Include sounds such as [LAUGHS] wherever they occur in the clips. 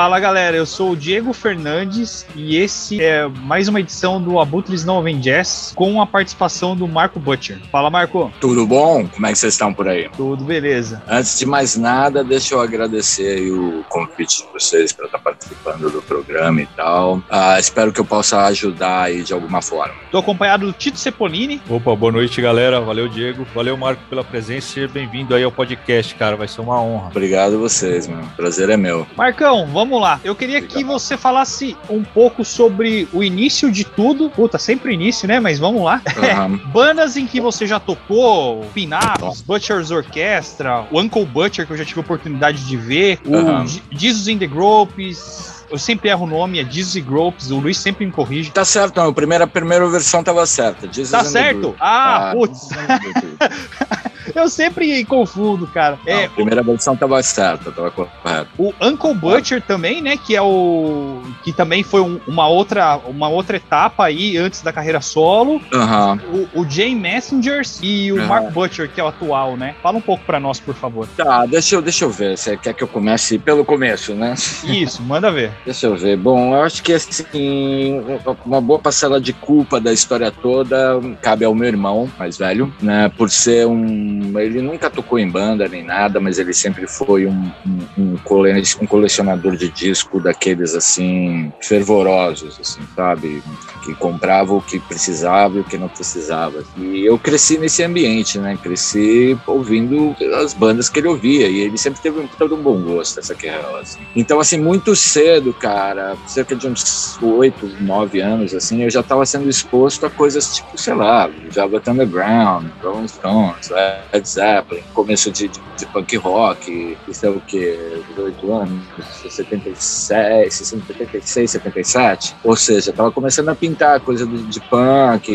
Fala galera, eu sou o Diego Fernandes e esse é mais uma edição do Abutres Não Vem Jazz com a participação do Marco Butcher. Fala Marco. Tudo bom? Como é que vocês estão por aí? Tudo beleza. Antes de mais nada, deixa eu agradecer o convite de vocês para estar participando do programa e tal. Ah, espero que eu possa ajudar aí de alguma forma. Estou acompanhado do Tito Cepolini. Opa, boa noite galera. Valeu Diego. Valeu Marco pela presença. Seja bem-vindo aí ao podcast, cara. Vai ser uma honra. Obrigado a vocês, mano. Prazer é meu. Marcão, vamos lá. Eu queria que você falasse um pouco sobre o início de tudo. Puta, sempre início, né? Mas vamos lá. Aham. [LAUGHS] Bandas em que você já tocou, Pinaps, Butcher's Orchestra, o Uncle Butcher, que eu já tive a oportunidade de ver, o Aham. Je- Jesus in the Gropes. Eu sempre erro o nome, é Jesus e Gropes, o Luiz sempre me corrige. Tá certo, não. A primeira, a primeira versão tava certa. Jesus Tá certo? Ah, Ah, putz, [LAUGHS] Eu sempre confundo, cara. Não, É, a primeira versão tava certa, tava correta. O Uncle Butcher também, né? Que é o. Que também foi um- uma, outra, uma outra etapa aí antes da carreira solo. Aham. O, o Jay Messengers e o Ah. Mark Butcher, que é o atual, né? Fala um pouco pra nós, por favor. Tá, deixa eu, deixa eu ver. Você quer que eu comece pelo começo, né? Isso, manda ver. [LAUGHS] Deixa eu ver. Bom, eu acho que assim, uma boa parcela de culpa da história toda cabe ao meu irmão mais velho, né? Por ser um. Ele nunca tocou em banda nem nada, mas ele sempre foi um, um, um cole- colecionador de disco daqueles assim, fervorosos, assim, sabe? Que comprava o que precisava e o que não precisava. E eu cresci nesse ambiente, né? Cresci ouvindo as bandas que ele ouvia. E ele sempre teve um, todo um bom gosto, essa guerra, assim. Então, assim, muito cedo, cara, cerca de uns oito, nove anos, assim, eu já estava sendo exposto a coisas tipo, sei lá, Velvet Underground, Rolling Stones, Led Zeppelin, começo de, de, de punk rock, isso é o quê? 18 anos, 76, 76, 77. Ou seja, tava começando a pintar coisa de, de punk,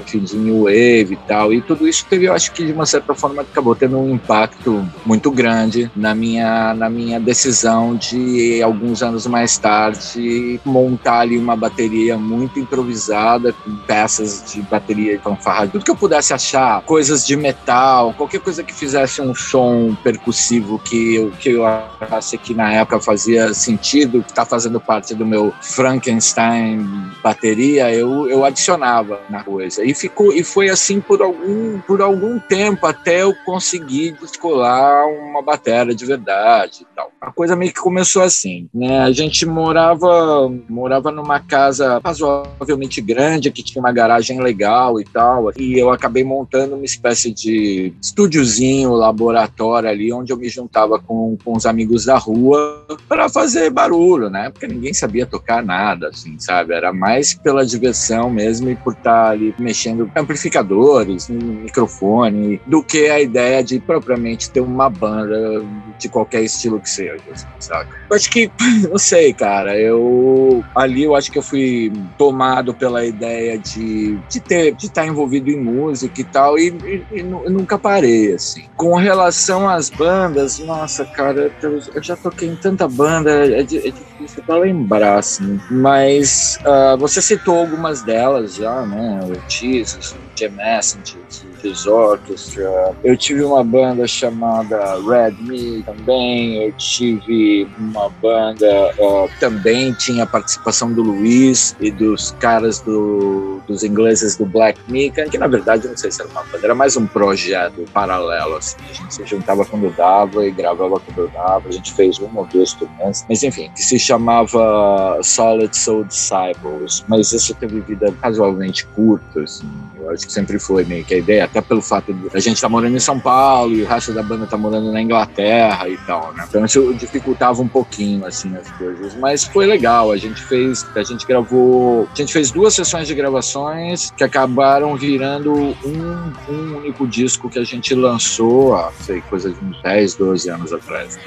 enfim, de new wave e tal. E tudo isso teve, eu acho que de uma certa forma acabou tendo um impacto muito grande na minha, na minha decisão de, alguns anos mais tarde, montar ali uma bateria muito improvisada, com peças de bateria fanfarra, tudo que eu pudesse achar, coisas de metal, qualquer coisa que fizesse um som percussivo que eu, que eu achasse que na época fazia sentido, que está fazendo parte do meu Frankenstein bateria, eu, eu adicionava na coisa. E ficou e foi assim por algum, por algum tempo até eu conseguir descolar uma bateria de verdade e tal. A coisa meio que começou assim, né? A gente morava morava numa casa razoavelmente grande que tinha uma garagem legal e tal, e eu acabei montando uma espécie de estúdiozinho, laboratório ali onde eu me juntava com, com os amigos da rua para fazer barulho, né? Porque ninguém sabia tocar nada, assim, sabe? Era mais pela diversão mesmo e por estar ali mexendo amplificadores, microfone, do que a ideia de propriamente ter uma banda de qualquer estilo que seja, saca? Eu acho que, [LAUGHS] não sei, cara, eu ali eu acho que eu fui tomado pela ideia de, de ter, de estar envolvido em música e tal, e, e- e nunca parei, assim. Com relação às bandas, nossa, cara, eu, já toquei em tanta banda, é, é difícil pra lembrar, assim. Mas ah, você citou algumas delas já, né? O Jesus, o Jam Messenger, o Orchestra. Eu tive uma banda chamada Red Me também. Eu tive uma banda ah, também tinha a participação do Luiz e dos caras do, dos ingleses do Black Mika, que na verdade não sei se era uma banda, era mais um projeto paralelo. Assim. A gente se juntava quando dava e gravava quando dava. A gente fez uma ou duas turnês, mas enfim, que se chamava Solid Soul Disciples. Mas isso teve vida razoavelmente curta, assim. Acho que sempre foi meio que a ideia, até pelo fato de a gente estar morando em São Paulo e o resto da banda tá morando na Inglaterra e tal, né? Então isso dificultava um pouquinho, assim, as coisas. Mas foi legal, a gente fez, a gente gravou, a gente fez duas sessões de gravações que acabaram virando um, um único disco que a gente lançou, há, sei, coisa de uns 10, 12 anos atrás.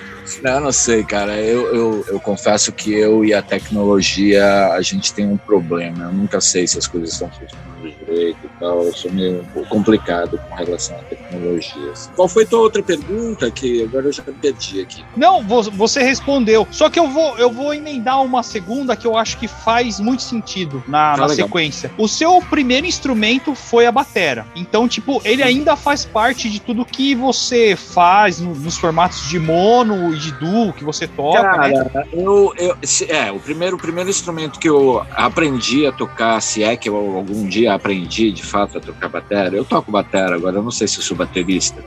Não, não sei, cara. Eu, eu, eu confesso que eu e a tecnologia, a gente tem um problema. Eu nunca sei se as coisas estão funcionando direito. Eu sou meio um pouco complicado com relação à tecnologia. Elogios. Qual foi tua outra pergunta? Que agora eu já perdi aqui. Não, você respondeu. Só que eu vou, eu vou emendar uma segunda que eu acho que faz muito sentido na, ah, na sequência. O seu primeiro instrumento foi a batera. Então, tipo, ele ainda faz parte de tudo que você faz no, nos formatos de mono e de duo que você toca, Cara, né? eu, eu, é, o primeiro, o primeiro instrumento que eu aprendi a tocar, se é que eu algum dia aprendi de fato a tocar batera, eu toco batera agora, eu não sei se eu sou baterista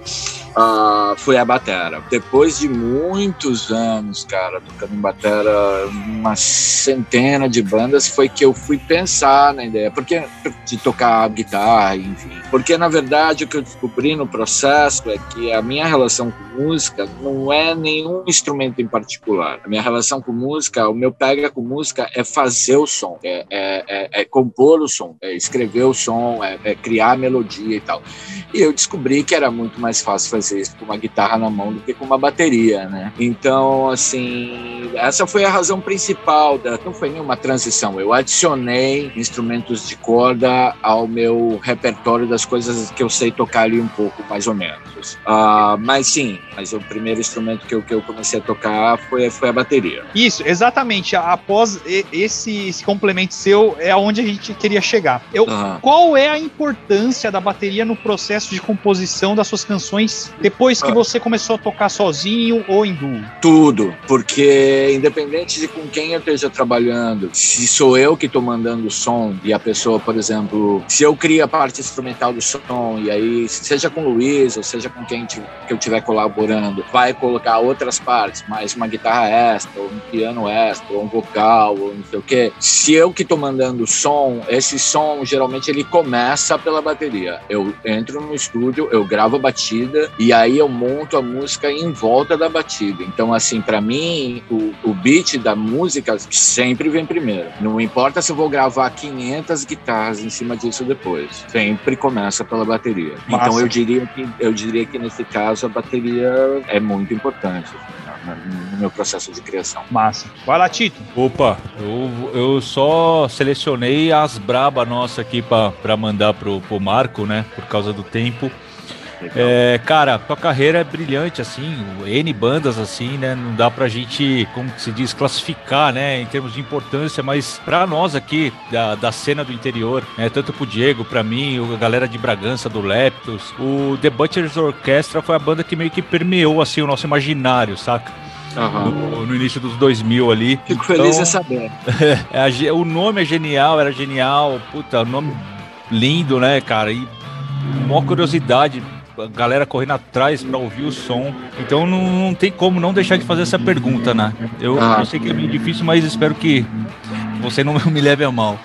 uh, foi a batera. Depois de muitos anos, cara, tocando em batera, uma centena de bandas, foi que eu fui pensar na ideia, porque de tocar guitarra, enfim. Porque na verdade o que eu descobri no processo é que a minha relação com música não é nenhum instrumento em particular. A minha relação com música, o meu pega com música é fazer o som, é, é, é, é compor o som, é escrever o som, é, é criar a melodia e tal. E eu descobri que era muito mais fácil fazer isso com uma guitarra na mão do que com uma bateria, né? Então, assim, essa foi a razão principal. Da, não foi nenhuma transição. Eu adicionei instrumentos de corda ao meu repertório das coisas que eu sei tocar ali um pouco, mais ou menos. Uh, mas sim, mas o primeiro instrumento que eu, que eu comecei a tocar foi, foi a bateria. Isso, exatamente. Após esse, esse complemento seu, é aonde a gente queria chegar. Eu, uhum. Qual é a importância da bateria no processo de composição das suas canções depois que você começou a tocar sozinho ou em duo? Tudo, porque independente de com quem eu esteja trabalhando, se sou eu que estou mandando o som e a pessoa, por exemplo, se eu crio a parte instrumental do som e aí, seja com o Luiz ou seja com quem que eu estiver colaborando, vai colocar outras partes, mais uma guitarra extra, ou um piano extra, ou um vocal, ou não sei o quê. Se eu que estou mandando o som, esse som geralmente ele começa pela bateria. Eu entro no estúdio, eu gravo a batida e aí eu monto a música em volta da batida. Então, assim, para mim, o, o beat da música sempre vem primeiro. Não importa se eu vou gravar 500 guitarras em cima disso depois. Sempre começa pela bateria. Massa. Então, eu diria que eu diria que nesse caso a bateria é muito importante. Assim, no meu processo de criação. Massa. Vai lá, Tito. Opa, eu, eu só selecionei as braba nossa aqui para mandar pro, pro Marco, né? Por causa do tempo. É, cara, tua carreira é brilhante, assim, N bandas, assim, né? Não dá pra gente, como se diz, classificar, né? Em termos de importância, mas pra nós aqui, da, da cena do interior, né, tanto pro Diego, pra mim, a galera de Bragança, do Leptos, o The Butchers Orchestra foi a banda que meio que permeou, assim, o nosso imaginário, saca? No, no, início dos 2000 ali. Fico então, feliz em saber. [LAUGHS] É, o nome é genial, era genial. Puta, nome lindo, né, cara? E uma curiosidade, a galera correndo atrás para ouvir o som. Então não, não, tem como não deixar de fazer essa pergunta, né? Eu, ah. eu sei que é meio difícil, mas espero que você não [LAUGHS] me leve a mal.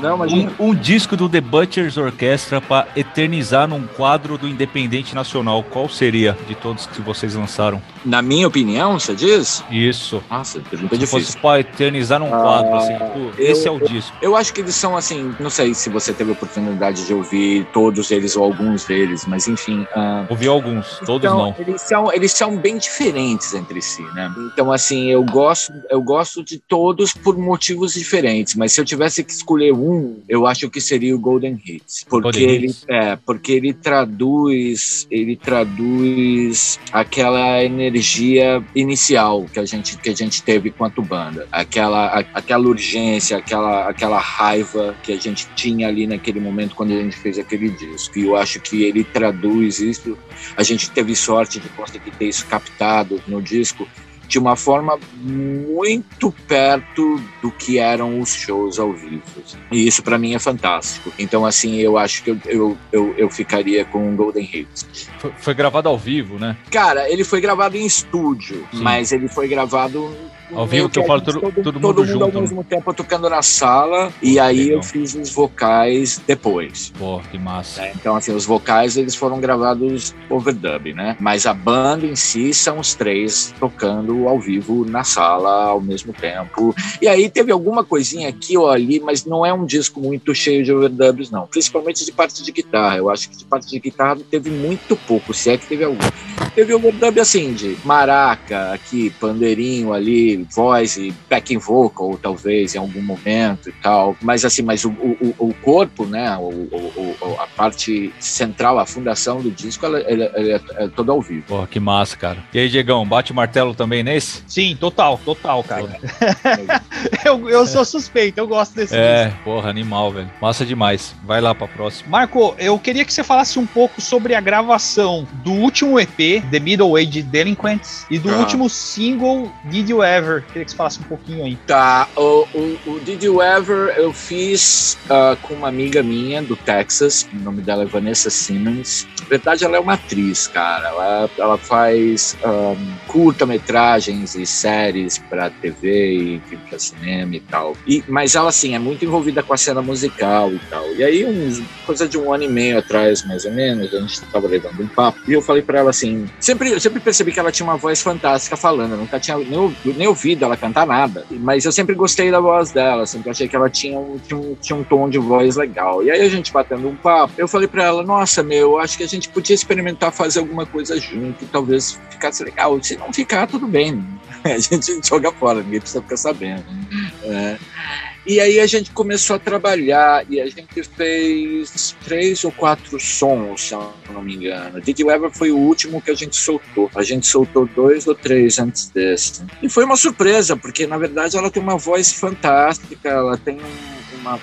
Não, um, um, disco do The Butchers Orchestra para eternizar num quadro do Independente Nacional. Qual seria de todos que vocês lançaram? Na minha opinião, você diz? Isso. Nossa, pergunta Se difícil. fosse para eternizar num quadro, assim, ah, assim, esse é o disco. Eu acho que eles são assim, não sei se você teve a oportunidade de ouvir todos eles ou alguns deles, mas enfim. Uh, Ouvi alguns, todos então, não. Eles são, eles são bem diferentes entre si, né? Então, assim, eu gosto, eu gosto de todos por motivos diferentes, mas se eu tivesse que escolher um, eu acho que seria o Golden Hits, porque Golden ele Hits. é, porque ele traduz, ele traduz aquela energia inicial que a gente que a gente teve quanto banda, aquela a, aquela urgência, aquela aquela raiva que a gente tinha ali naquele momento quando a gente fez aquele disco. E eu acho que ele traduz isso. A gente teve sorte de conseguir ter isso captado no disco de uma forma muito perto do que eram os shows ao vivo. E isso para mim é fantástico. Então, assim, eu acho que eu, eu, eu, eu ficaria com Golden Hits. Foi, foi, gravado ao vivo, né? Cara, ele foi gravado em estúdio, Sim. mas ele foi gravado ao vivo que eu falo todo, todo, todo mundo, mundo junto. ao né? mesmo tempo tocando na sala Pô, e aí legal. eu fiz os vocais depois. Pô, que massa. É, então, assim, os vocais eles foram gravados overdub, né? Mas a banda em si são os três tocando ao vivo na sala ao mesmo tempo. E aí teve alguma coisinha aqui ou ali, mas não é um disco muito cheio de overdubs, não. Principalmente de parte de guitarra. Eu acho que de parte de guitarra teve muito pouco, se é que teve algum. teve overdub assim, de maraca aqui, pandeirinho ali, voz e backing vocal, talvez, em algum momento e tal. Mas assim, mas o, o, o corpo, né, o, o, a parte central, a fundação do disco, ela, ela, ela é, é toda ao vivo. Porra, que massa, cara. E aí, Diegão, bate o martelo também nesse? Sim, total, total, cara. [LAUGHS] eu, eu sou suspeito, eu gosto desse É, disco. porra, animal, velho. Massa demais. Vai lá pra próxima. Marco, eu queria que você falasse um pouco sobre a gravação do último EP, The Middle Age Delinquents, e do ah. último single, Did You Ever. Queria que você falasse um pouquinho aí. Tá, o, o, o Did You Ever eu fiz uh, com uma amiga minha do Texas, o nome dela é Vanessa Simmons. Na verdade, ela é uma atriz, cara. Ela, ela faz um, curta-metragens e séries para TV e para cinema e tal. E, mas ela, assim, é muito envolvida com a cena musical e tal. E aí, uns, coisa de um ano e meio atrás, mais ou menos, a gente estava levando um papo. E eu falei para ela assim: sempre, eu sempre percebi que ela tinha uma voz fantástica falando. Eu nunca tinha nem, nem ouvido ela cantar nada. Mas eu sempre gostei da voz dela, sempre achei que ela tinha um, tinha um, tinha um tom de voz legal. E aí a gente batendo um papo, eu falei para ela: nossa, meu, acho que a gente podia experimentar fazer alguma coisa junto, talvez ficasse legal. Se não ficar, tudo bem. [LAUGHS] A gente joga fora, ninguém precisa ficar sabendo. É. E aí a gente começou a trabalhar e a gente fez três ou quatro sons, se eu não me engano. Did You Ever foi o último que a gente soltou. A gente soltou dois ou três antes desse. E foi uma surpresa, porque na verdade ela tem uma voz fantástica, ela tem uma,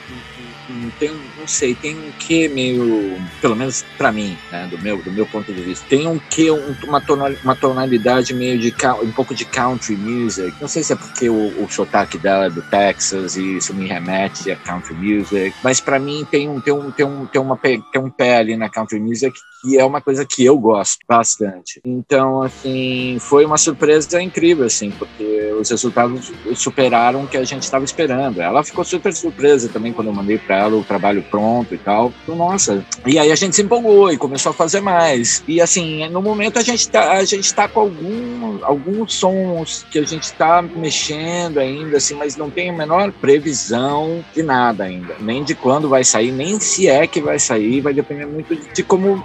tem, não sei, tem um que meio, pelo menos para mim, né, do meu, do meu ponto de vista, tem um que um, uma, uma tonalidade meio de um pouco de country music. Não sei se é porque o, o sotaque dela é do Texas e isso me remete a country music, mas para mim tem um tem um tem um tem uma tem um pé ali na country music que é uma coisa que eu gosto bastante. Então, assim, foi uma surpresa incrível, assim, porque os resultados superaram o que a gente estava esperando. Ela ficou super surpresa também quando eu mandei para ela o trabalho pronto e tal. Então, nossa. E aí a gente se empolgou e começou a fazer mais. E assim, no momento a gente tá, a gente tá com algum, alguns sons que a gente está mexendo ainda, assim, mas não tem a menor previsão de nada ainda. Nem de quando vai sair, nem se é que vai sair. Vai depender muito de como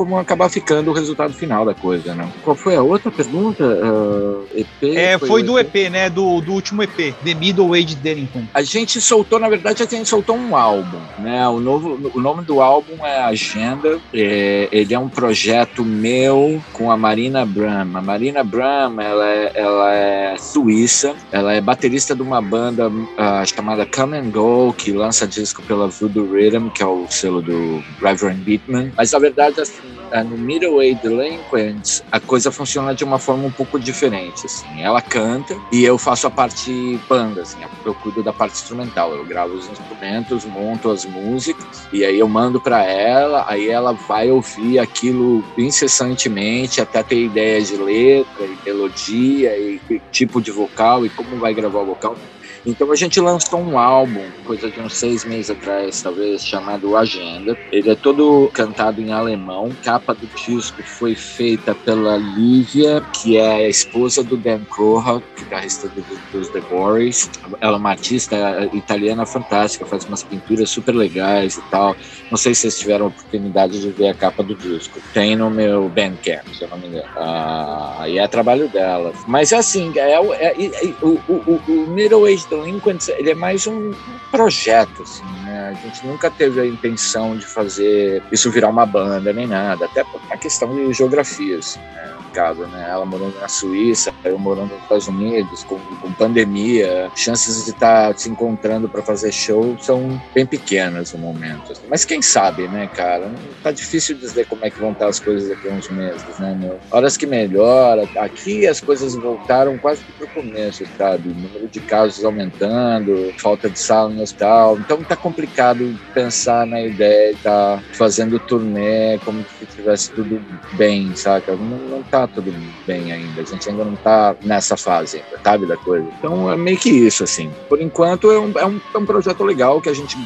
como acabar ficando o resultado final da coisa, né? Qual foi a outra pergunta? Uh, EP? É, foi, foi do EP? EP, né? Do, do último EP, The Middle Age Derington. A gente soltou, na verdade, a gente soltou um álbum, né? O, novo, o nome do álbum é Agenda. É, ele é um projeto meu com a Marina Bram. A Marina Bram, ela é, ela é suíça, ela é baterista de uma banda uh, chamada Come and Go, que lança disco pela Voodoo Rhythm, que é o selo do Reverend Beatman. Mas, na verdade, assim, no Middleway Delinquents, a coisa funciona de uma forma um pouco diferente, assim. Ela canta e eu faço a parte banda, assim. Eu cuido da parte instrumental. Eu gravo os instrumentos, monto as músicas e aí eu mando para ela, aí ela vai ouvir aquilo incessantemente até ter ideia de letra e melodia e tipo de vocal e como vai gravar o vocal. Então a gente lançou um álbum, coisa de uns seis meses atrás, talvez, chamado Agenda. Ele é todo cantado em alemão. A capa do disco foi feita pela Lívia, que é a esposa do Dan Croha, guitarrista do, dos The Boys. Ela é uma artista italiana fantástica, faz umas pinturas super legais e tal. Não sei se vocês tiveram a oportunidade de ver a capa do disco. Tem no meu Bandcamp, se eu não me engano. Ah, e é trabalho dela. Mas é assim, é, é, é o, o, o Middle Age Delinquents, ele é mais um projeto, assim, né? A gente nunca teve a intenção de fazer isso virar uma banda nem nada, até por uma questão de geografia, assim, né? Complicado, né? Ela morando na Suíça, eu morando nos Estados Unidos, com, com pandemia, chances de estar tá se encontrando para fazer show são bem pequenas no momento. Mas quem sabe, né, cara? Tá difícil dizer como é que vão estar as coisas daqui a uns meses, né, meu? Horas que melhora, aqui as coisas voltaram quase pro começo, sabe? O número de casos aumentando, falta de sala no hospital. Então tá complicado pensar na ideia de estar tá fazendo turnê como se tivesse tudo bem, saca? Não, não tá tá tudo bem ainda. A gente ainda não tá nessa fase sabe, da coisa. Então é meio que isso, assim. Por enquanto é um, é um, é um projeto legal que a gente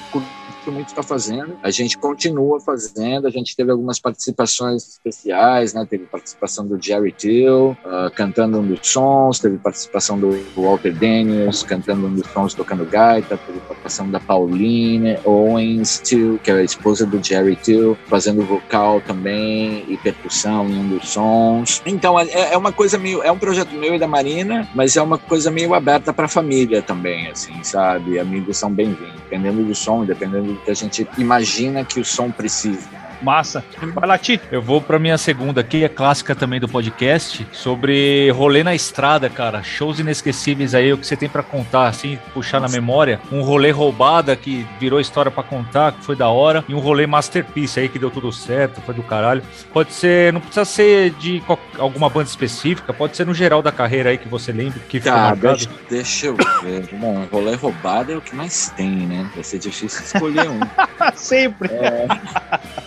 que o Mito está fazendo. A gente continua fazendo, a gente teve algumas participações especiais, né? Teve participação do Jerry Till, uh, cantando um dos sons, teve participação do Walter Daniels, cantando um dos sons, tocando gaita, teve participação da Pauline Owens Till, que é a esposa do Jerry Till, fazendo vocal também e percussão em um dos sons. Então, é, é uma coisa meio, é um projeto meu e da Marina, mas é uma coisa meio aberta para a família também, assim, sabe? Amigos são bem-vindos, dependendo do som, dependendo do que a gente imagina que o som precisa. Massa. Vai lá, Tito. Eu vou pra minha segunda aqui, é clássica também do podcast, sobre rolê na estrada, cara. Shows inesquecíveis aí, o que você tem para contar, assim, puxar Nossa. na memória. Um rolê roubada que virou história para contar, que foi da hora. E um rolê masterpiece aí que deu tudo certo, foi do caralho. Pode ser, não precisa ser de alguma banda específica, pode ser no geral da carreira aí que você lembra, que ficou tá, marcado. Deixa, deixa eu ver. Bom, rolê roubado é o que mais tem, né? Vai ser difícil escolher um. [LAUGHS] Sempre. É,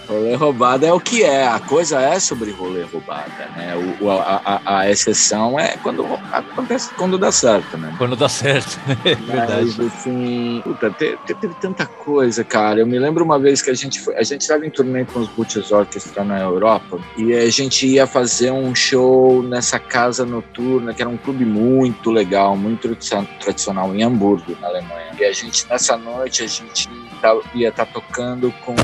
rolê roubado é o que é, a coisa é sobre rolê roubada, né? O, a, a, a, exceção é quando acontece quando dá certo, né? Quando dá certo, [LAUGHS] é verdade. Mas, assim, puta, teve, teve, tanta coisa, cara. Eu me lembro uma vez que a gente foi, a gente estava em turnê com os Butchers Orchestra na Europa e a gente ia fazer um show nessa casa noturna, que era um clube muito legal, muito tradicional em Hamburgo, na Alemanha. E a gente, nessa noite, a gente ia estar tá tocando com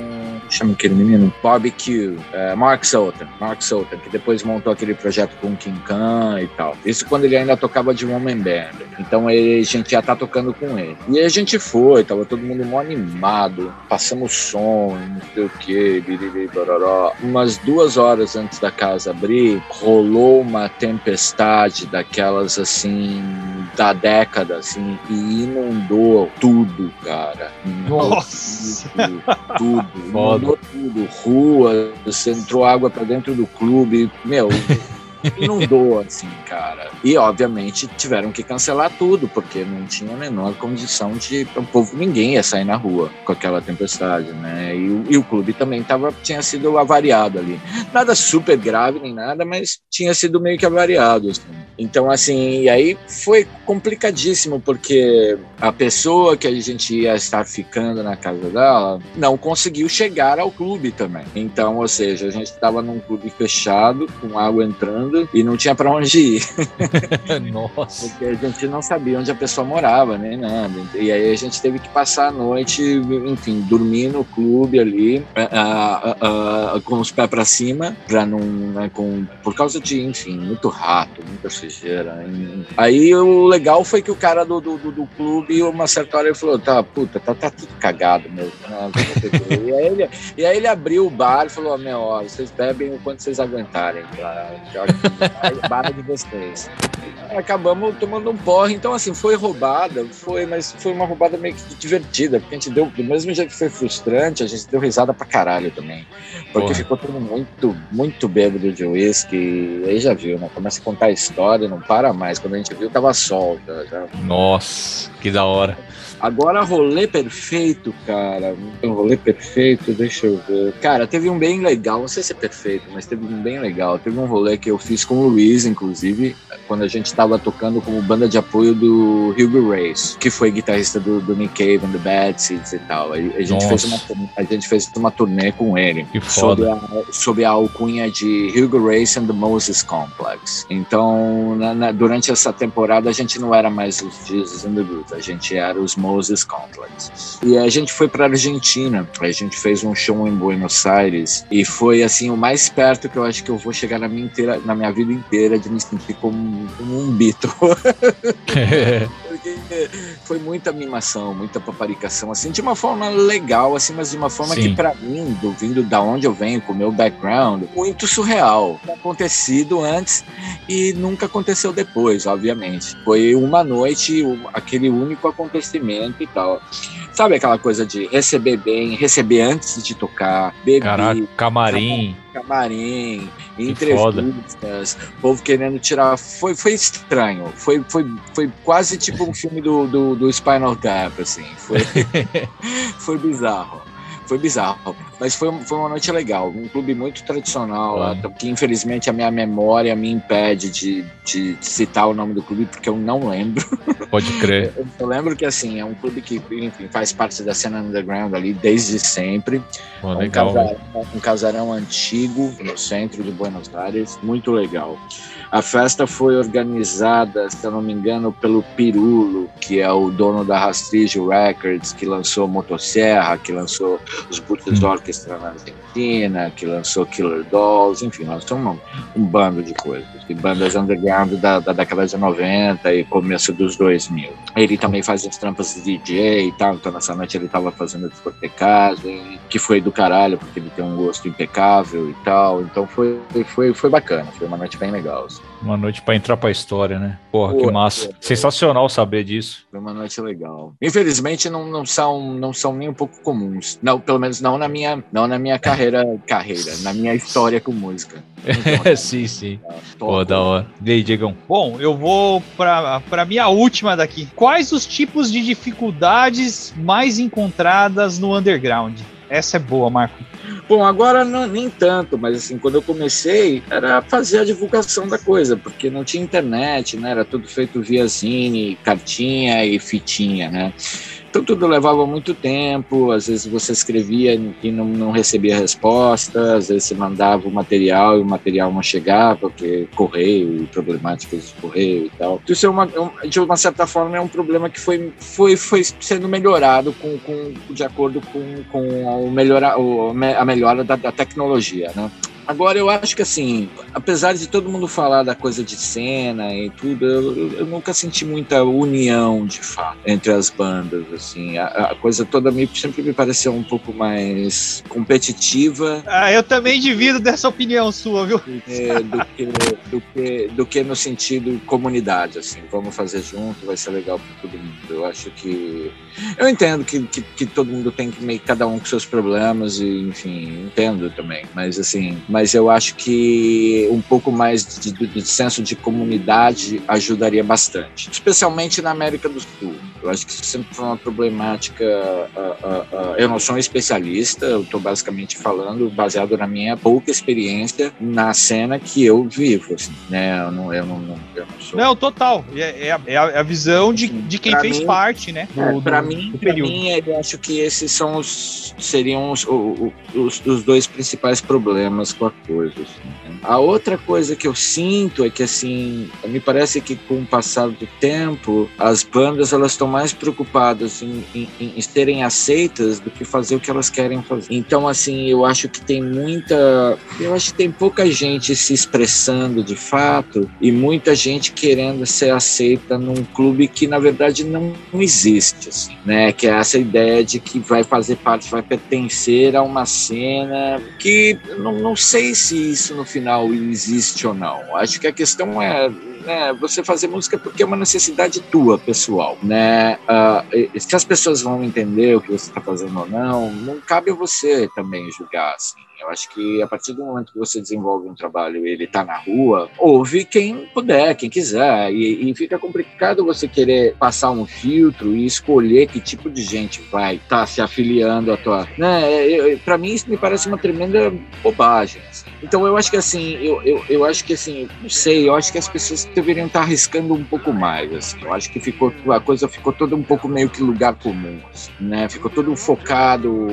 chama aquele menino? Barbecue, é, Mark Sultan, Mark Sultan, que depois montou aquele projeto com o King Khan e tal. Isso quando ele ainda tocava de Woman Band. Então ele, a gente já tá tocando com ele. E a gente foi, tava todo mundo mó animado, passamos som, não sei o que, biriri, bororó. Umas duas horas antes da casa abrir, rolou uma tempestade daquelas assim, da década, assim, e inundou tudo, cara. Nossa! Tudo, tudo. Foda. tudo, ruas, entrou água para dentro do clube, meu, [LAUGHS] inundou, assim, cara. E, obviamente, tiveram que cancelar tudo, porque não tinha a menor condição de. O povo, ninguém ia sair na rua com aquela tempestade, né? E, e o clube também tava, tinha sido avariado ali. Nada super grave nem nada, mas tinha sido meio que avariado, assim. Então, assim, e aí foi complicadíssimo, porque a pessoa que a gente ia estar ficando na casa dela não conseguiu chegar ao clube também. Então, ou seja, a gente estava num clube fechado, com água entrando e não tinha para onde ir. [LAUGHS] Nossa. Porque a gente não sabia onde a pessoa morava, nem nada. E aí a gente teve que passar a noite, enfim, dormir no clube ali, com os pés para cima, para não, né, com, por causa de, enfim, muito rato, muita sujeira. Aí o legal foi que o cara do, do, do clube, uma certa hora, ele falou: tá, puta, tá, tá tudo cagado mesmo. Né? e, aí ele, e aí ele abriu o bar e falou: meu, ó, vocês bebem o quanto vocês aguentarem. Pra, barra de vocês. Acabamos tomando um porre, então assim, foi roubada, foi, mas foi uma roubada meio que divertida, porque a gente deu, do mesmo jeito que foi frustrante, a gente deu risada pra caralho também. Porque Porra. ficou todo muito, muito bêbado de uísque, aí já viu, né? Começa a contar a história, não para mais. Quando a gente viu, tava sol já. já. Nossa, que da hora. Agora, rolê perfeito, cara. Um rolê perfeito, deixa eu ver. Cara, teve um bem legal, não sei se é perfeito, mas teve um bem legal. Teve um rolê que eu fiz com o Luiz, inclusive, quando a gente estava tocando como banda de apoio do Hugo Race, que foi guitarrista do, do Nick Cave and the Bad Seeds e tal. A, gente, fez uma, a gente fez uma turnê com ele. Que foda. Sob a, sob a alcunha de Hugo Race and the Moses Complex. Então, na, na, durante essa temporada, a gente não era mais os Jesus and the Roots, a gente era os Moses Moses Complex. E a gente foi para Argentina, a gente fez um show em Buenos Aires e foi assim o mais perto que eu acho que eu vou chegar na minha, inteira, na minha vida inteira de me sentir como, como um. [LAUGHS] Porque foi muita mimação, muita paparicação, assim, de uma forma legal, assim, mas de uma forma Sim. que para mim, do, vindo da onde eu venho, com o meu background, muito surreal. Acontecido antes e nunca aconteceu depois, obviamente. Foi uma noite, aquele único acontecimento e tal. Sabe aquela coisa de receber bem, receber antes de tocar, beber. Caraca, camarim. Camarim, entrevistas, povo querendo tirar. Foi, foi estranho. Foi, foi, foi quase tipo um [LAUGHS] filme do, do, do Spinal Tap, assim. Foi, [LAUGHS] foi bizarro foi bizarro. Mas foi, foi uma noite legal, um clube muito tradicional, lá, que infelizmente a minha memória me impede de, de, citar o nome do clube porque eu não lembro. [LAUGHS] Pode crer. Eu, eu, lembro que assim, é um clube que enfim, faz parte da cena underground ali desde sempre. Pô, um, casarão, um casarão antigo no centro de Buenos Aires, muito legal. A festa foi organizada, se eu não me engano, pelo Pirulo, que é o dono da Rastrillo Records, que lançou Motosserra, que lançou os Butchers Orchestra na Argentina, que lançou Killer Dolls, enfim, lançou um, um bando de coisas, de bandas underground da, da década de 90 e começo dos 2000. Ele também faz as trampas de DJ e tal, então nessa noite ele estava fazendo discotecagem, que foi do caralho, porque ele tem um gosto impecável e tal, então foi, foi, foi bacana, foi uma noite bem legal. Assim. Uma noite para entrar para a história, né? Porra, que massa. Sensacional saber disso. Foi uma noite legal. Infelizmente não, não são não são nem um pouco comuns. Não, pelo menos não na minha não na minha carreira carreira, na minha história com música. Então, [LAUGHS] sim, sim. Pô, da hora. E aí, Diegão? Bom, eu vou para para minha última daqui. Quais os tipos de dificuldades mais encontradas no underground? Essa é boa, Marco. Bom, agora não, nem tanto, mas assim, quando eu comecei, era fazer a divulgação da coisa, porque não tinha internet, né? Era tudo feito via zine, cartinha e fitinha, né? Então tudo levava muito tempo, às vezes você escrevia e não, não recebia resposta, às vezes você mandava o material e o material não chegava, porque correio, problemáticas de correio e tal. Então, isso é uma, de uma certa forma é um problema que foi, foi, foi sendo melhorado com, com, de acordo com, com o melhora, a melhora da, da tecnologia, né? Agora, eu acho que assim, apesar de todo mundo falar da coisa de cena e tudo, eu, eu nunca senti muita união, de fato, entre as bandas, assim. A, a, coisa toda me, sempre me pareceu um pouco mais competitiva. Ah, eu também divido dessa opinião sua, viu? É, do, que, do, que, do que no sentido comunidade, assim. Vamos fazer junto, vai ser legal para todo mundo. Eu acho que... Eu entendo que, que, que todo mundo tem que meio cada um com seus problemas e, enfim, entendo também. Mas, assim mas eu acho que um pouco mais de, de, de senso de comunidade ajudaria bastante, especialmente na América do Sul. Eu acho que isso sempre foi uma problemática. Uh, uh, uh, eu não sou um especialista, eu estou basicamente falando baseado na minha pouca experiência na cena que eu vivo. Assim, né? eu, não, eu, não, eu não sou. Não, total. É, é, é a visão de, de quem pra fez mim, parte, né? É, Para mim, pra mim, eu acho que esses são os, seriam os, os, os dois principais problemas com a coisa. Assim, né? A outra coisa que eu sinto é que, assim, me parece que com o passar do tempo, as bandas elas estão mais preocupadas em, em, em, serem aceitas do que fazer o que elas querem fazer. Então, assim, eu acho que tem muita. Eu acho que tem pouca gente se expressando de fato e muita gente querendo ser aceita num clube que, na verdade, não, existe, assim, né? Que é essa ideia de que vai fazer parte, vai pertencer a uma cena que não, não sei se isso no final existe ou não. Acho que a questão é né, você fazer música porque é uma necessidade tua, pessoal, né? Uh, se as pessoas vão entender o que você está fazendo ou não, não cabe a você também julgar, assim. Eu acho que a partir do momento que você desenvolve um trabalho e ele está na rua, ouve quem puder, quem quiser. E, e, fica complicado você querer passar um filtro e escolher que tipo de gente vai estar tá se afiliando à tua. Né? Para mim, isso me parece uma tremenda bobagem. Assim. Então, eu acho que assim, eu, eu, eu acho que assim, não sei, eu acho que as pessoas deveriam estar tá arriscando um pouco mais. Assim. Eu acho que ficou a coisa ficou toda um pouco meio que lugar comum, assim, né? Ficou todo focado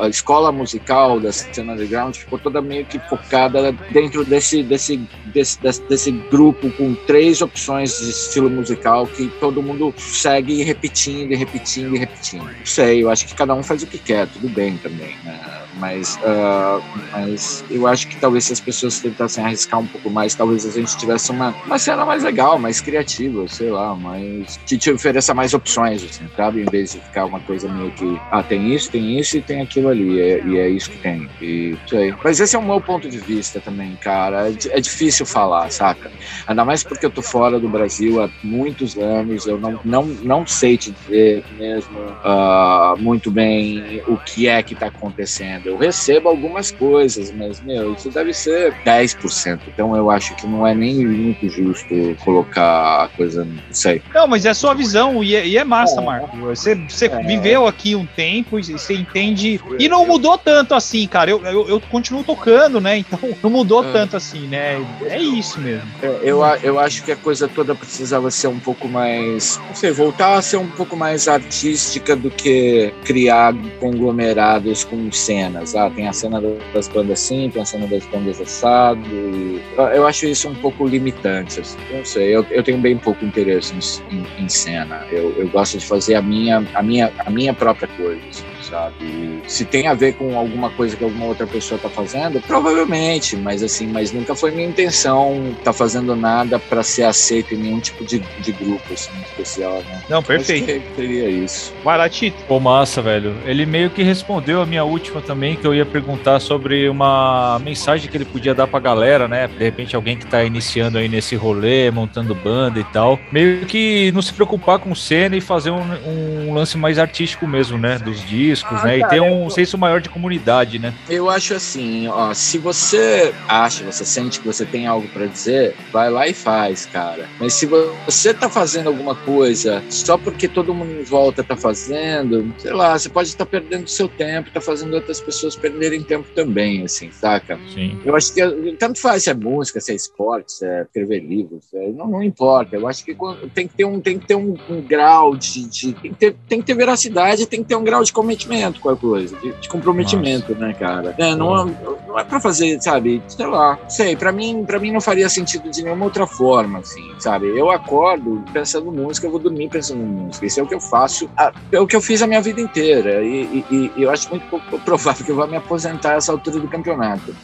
a, escola musical da cena underground ficou toda meio que focada dentro desse, desse, desse, desse, desse, grupo com três opções de estilo musical que todo mundo segue repetindo e repetindo e repetindo. Não sei, eu acho que cada um faz o que quer, tudo bem também, né? Mas, uh, mas eu acho que talvez se as pessoas tentassem arriscar um pouco mais, talvez a gente tivesse uma, uma cena mais legal, mais criativa, sei lá, mas que te ofereça mais opções, assim, sabe? Em vez de ficar uma coisa meio que, ah, tem isso, tem isso e tem aquilo ali, e é, e é isso que tem. E sei, sei. Mas esse é o meu ponto de vista também, cara. É, é difícil falar, saca? Ainda mais porque eu tô fora do Brasil há muitos anos, eu não, não, não sei te dizer mesmo uh, muito bem o que é que tá acontecendo. Eu recebo algumas coisas, mas, meu, isso deve ser 10%. Então eu acho que não é nem muito justo colocar a coisa, não sei. Não, mas é a sua visão e é, e é massa, é. Marco. Você, você é. viveu aqui um tempo e você entende. E não mudou tanto assim, cara. Eu, eu, eu continuo tocando, né? Então não mudou é. tanto assim, né? É isso mesmo. É, eu, eu acho que a coisa toda precisava ser um pouco mais. Não sei, voltar a ser um pouco mais artística do que criar conglomerados com cenas. Ah, tem a cena das bandas assim, tem a cena das bandas assado. E eu acho isso um pouco limitante. Assim. Não sei, eu, eu tenho bem pouco interesse em, em, em cena. Eu, eu gosto de fazer a minha, a minha, a minha própria coisa. Sabe? Se tem a ver com alguma coisa que alguma outra pessoa tá fazendo, provavelmente, mas assim, mas nunca foi minha intenção tá fazendo nada para ser aceito em nenhum tipo de, de grupo assim, especial, né? Não, perfeito. Acho que seria isso. Vai lá, Tito. Pô, massa, velho. Ele meio que respondeu a minha última também, que eu ia perguntar sobre uma mensagem que ele podia dar pra galera, né? De repente alguém que tá iniciando aí nesse rolê, montando banda e tal. Meio que não se preocupar com cena e fazer um, um lance mais artístico mesmo, né? Dos discos discos, ah, né? Cara, e ter um senso maior de comunidade, né? Eu acho assim, ó, se você acha, você sente que você tem algo para dizer, vai lá e faz, cara. Mas se você tá fazendo alguma coisa só porque todo mundo em volta tá fazendo, sei lá, você pode estar tá perdendo seu tempo, tá fazendo outras pessoas perderem tempo também, assim, saca? Sim. Eu acho que tanto faz se é música, se é esporte, se é escrever livros, é, não, não importa. Eu acho que tem que ter um, tem que ter um, um grau de, de tem, que ter, tem que ter veracidade, tem que ter um grau de comprometimento comprometimento com a coisa, de, de comprometimento, Nossa. né, cara? É, não, é, não é pra fazer, sabe, sei lá, sei, pra mim, pra mim não faria sentido de nenhuma outra forma, assim, sabe? Eu acordo pensando música, eu vou dormir pensando música, isso é o que eu faço, é o que eu fiz a minha vida inteira, e, e, e eu acho muito pouco provável que eu vá me aposentar a essa altura do campeonato.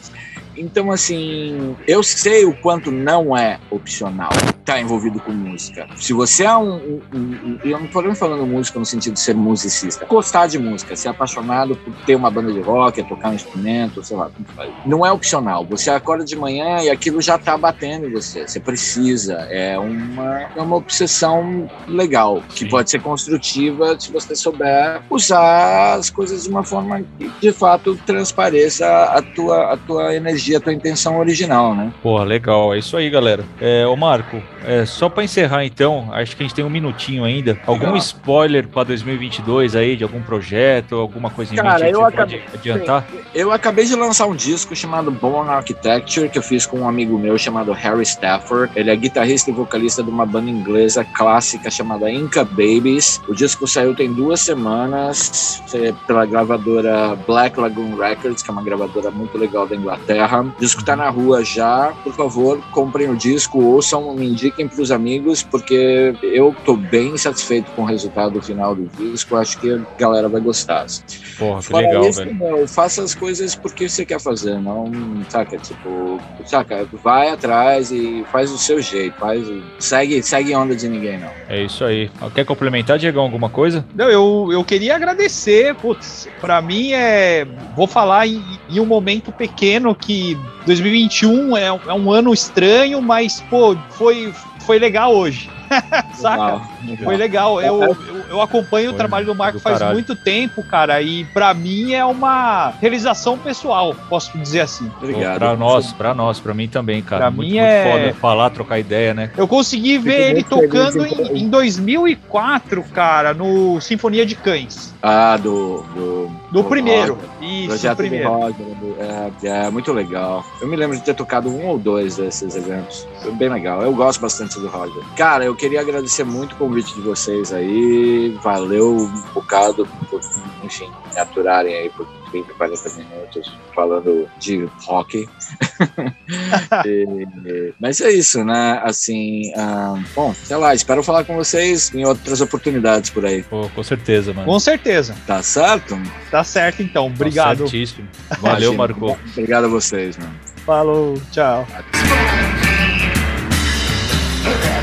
Então, assim, eu sei o quanto não é opcional estar tá envolvido com música. Se você é um. um, um eu não estou falando música no sentido de ser musicista. Gostar de música, ser apaixonado por ter uma banda de rock, tocar um instrumento, sei lá, não é opcional. Você acorda de manhã e aquilo já está batendo em você. Você precisa. É uma, é uma obsessão legal, que Sim. pode ser construtiva se você souber usar as coisas de uma forma que de fato transpareça a tua, a tua energia a tua intenção original, né? Porra, legal. É isso aí, galera. É, ô Marco, é, só para encerrar então, acho que a gente tem um minutinho ainda. Algum spoiler para 2022 aí, de algum projeto, alguma coisa em Cara, mente eu acabei, pode adiantar? Sim, eu acabei de lançar um disco chamado Born Architecture, que eu fiz com um amigo meu chamado Harry Stafford. Ele é guitarrista e vocalista de uma banda inglesa clássica chamada Inca Babies. O disco saiu tem duas semanas pela gravadora Black Lagoon Records, que é uma gravadora muito legal da Inglaterra. O disco tá na rua já. Por favor, comprem o disco, ouçam, me indiquem pros amigos, porque eu tô bem satisfeito com o resultado final do disco. Acho que a galera vai gostar. Porra, que Fora legal, isso, velho. Meu, faça as coisas porque você quer fazer, não, saca? Tipo, saca? Vai atrás e faz o seu jeito, faz, segue, segue onda de ninguém, não. É isso aí. Quer complementar, Diego, alguma coisa? Não, eu, eu queria agradecer, putz, pra mim é, vou falar em, em um momento pequeno que 2021 é, é um ano estranho, mas, pô, foi, foi legal hoje. [LAUGHS] Saca? Legal. Foi legal. Eu, eu, eu acompanho Foi o trabalho do Marco do faz caralho. muito tempo, cara, e para mim é uma realização pessoal, posso dizer assim. Obrigado. Pra nós, pra nós, pra mim também, cara. Pra muito, mim é. Muito foda falar, trocar ideia, né? Eu consegui ver ele tocando em, em 2004, cara, no Sinfonia de Cães. Ah, do. Do, do, do primeiro. Roger. Isso, Projeto primeiro. Do Roger, é, é, muito legal. Eu me lembro de ter tocado um ou dois desses eventos. Foi bem legal. Eu gosto bastante do Roger. Cara, eu queria agradecer muito o convite de vocês aí. Valeu um bocado por, enfim, me aturarem aí por 30, 40 minutos falando de rock. [LAUGHS] e, mas é isso, né? Assim, um, bom, sei lá, espero falar com vocês em outras oportunidades por aí. Pô, com certeza, mano. Com certeza. Tá certo? Tá certo, então. Obrigado. Tá certíssimo. Valeu, Marco. Obrigado a vocês, mano. Falou, tchau. Okay.